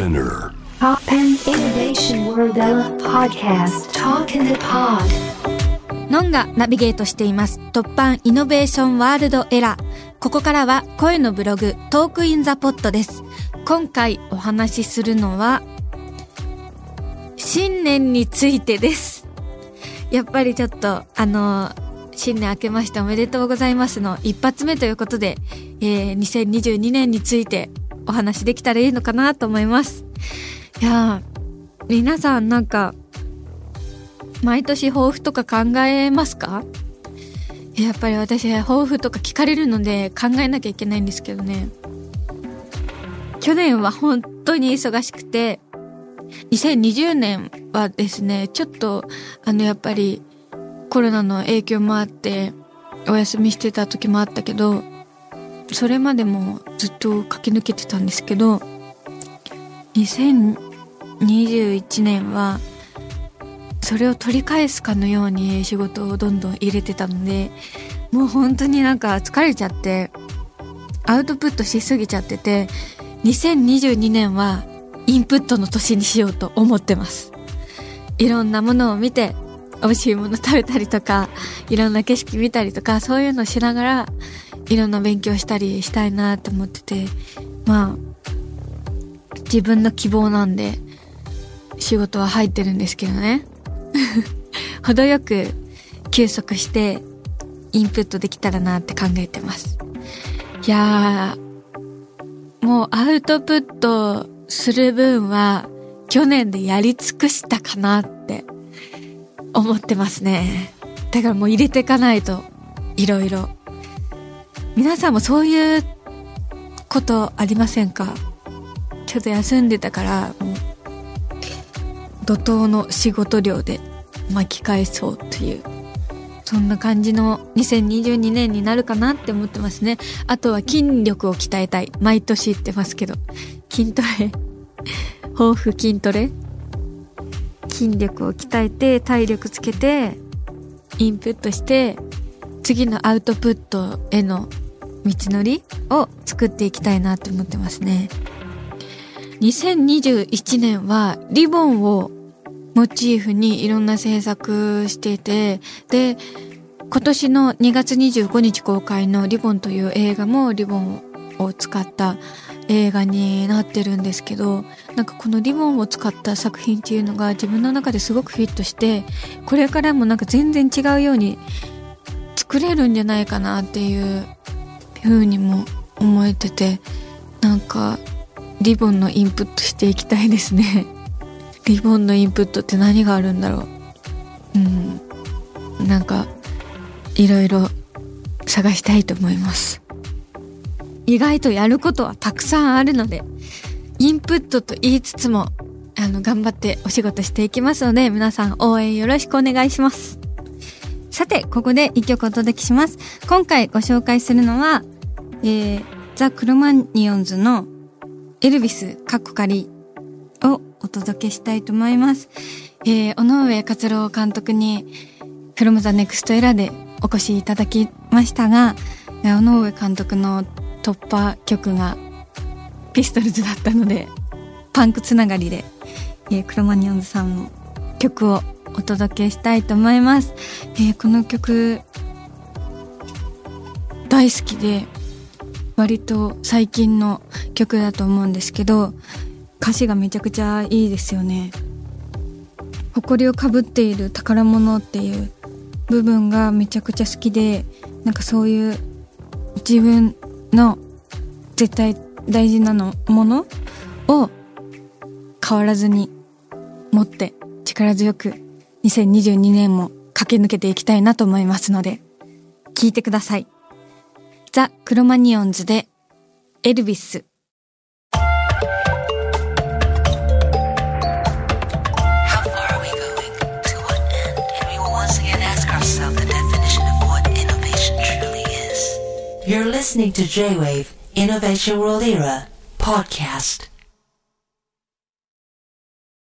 Spinner Pop and Innovation World Ella Podcast Talk in the Pod ノンがナビゲートしています。突版イノベーションワールドエラー。ここからは声のブログトークインザポットです。今回お話しするのは、新年についてです。やっぱりちょっと、あの、新年明けましておめでとうございますの一発目ということで、えー、2022年についてお話できたらいいのかなと思います。いやー、皆さんなんか、毎年抱負とか考えますか？やっぱり私抱負とか聞かれるので考えなきゃいけないんですけどね。去年は本当に忙しくて、2020年はですね、ちょっと、あの、やっぱりコロナの影響もあって、お休みしてた時もあったけど、それまでもずっと駆け抜けてたんですけど、2021年は、それを取り返すかのように仕事をどんどん入れてたので、もう本当になんか疲れちゃって、アウトプットしすぎちゃってて、2022年はインプットの年にしようと思ってます。いろんなものを見て、美味しいもの食べたりとか、いろんな景色見たりとか、そういうのをしながら、いろんな勉強したりしたいなと思ってて、まあ、自分の希望なんで、仕事は入ってるんですけどね。程よく休息してインプットできたらなって考えてます。いやー、もうアウトプットする分は去年でやり尽くしたかなって思ってますね。だからもう入れていかないと、いろいろ。皆さんもそういうことありませんか？ちょっと休んでたから、もう怒涛の仕事量で巻き返そうという。そんな感じの2022年になるかなって思ってますね。あとは筋力を鍛えたい。毎年言ってますけど。筋トレ。抱負筋トレ。筋力を鍛えて体力つけてインプットして次のアウトプットへの道のりを作っていきたいなって思ってますね。2021年はリボンをモチーフにいろんな制作していて、で、今年の2月25日公開のリボンという映画もリボンを使った映画になってるんですけど、なんかこのリボンを使った作品っていうのが自分の中ですごくフィットして、これからもなんか全然違うように作れるんじゃないかなっていう風にも思えてて、なんかリボンのインプットしていきたいですね。リボンのインプットって何があるんだろう。うん。なんかいろいろ探したいと思います。意外とやることはたくさんあるのでインプットと言いつつもあの頑張ってお仕事していきますので皆さん応援よろしくお願いします。さてここで一曲お届けします今回ご紹介するのは、えー、ザ・クロマニオンズのエルビスカッコ仮をお届けしたいと思います。えー、尾上勝郎監督に From the Next Era でお越しいただきましたが、え尾上監督の突破曲がピストルズだったので、パンクつながりで、えークロマニオンズさんの曲をお届けしたいと思います。えーこの曲、大好きで、割と最近の曲だと思うんですけど、歌詞がめちゃくちゃいいですよね誇りをかぶっている宝物っていう部分がめちゃくちゃ好きでなんかそういう自分の絶対大事なのものを変わらずに持って力強く2022年も駆け抜けていきたいなと思いますので聞いてくださいザ・クロマニオンズでエルビス You're listening to J-Wave Innovation World Era podcast.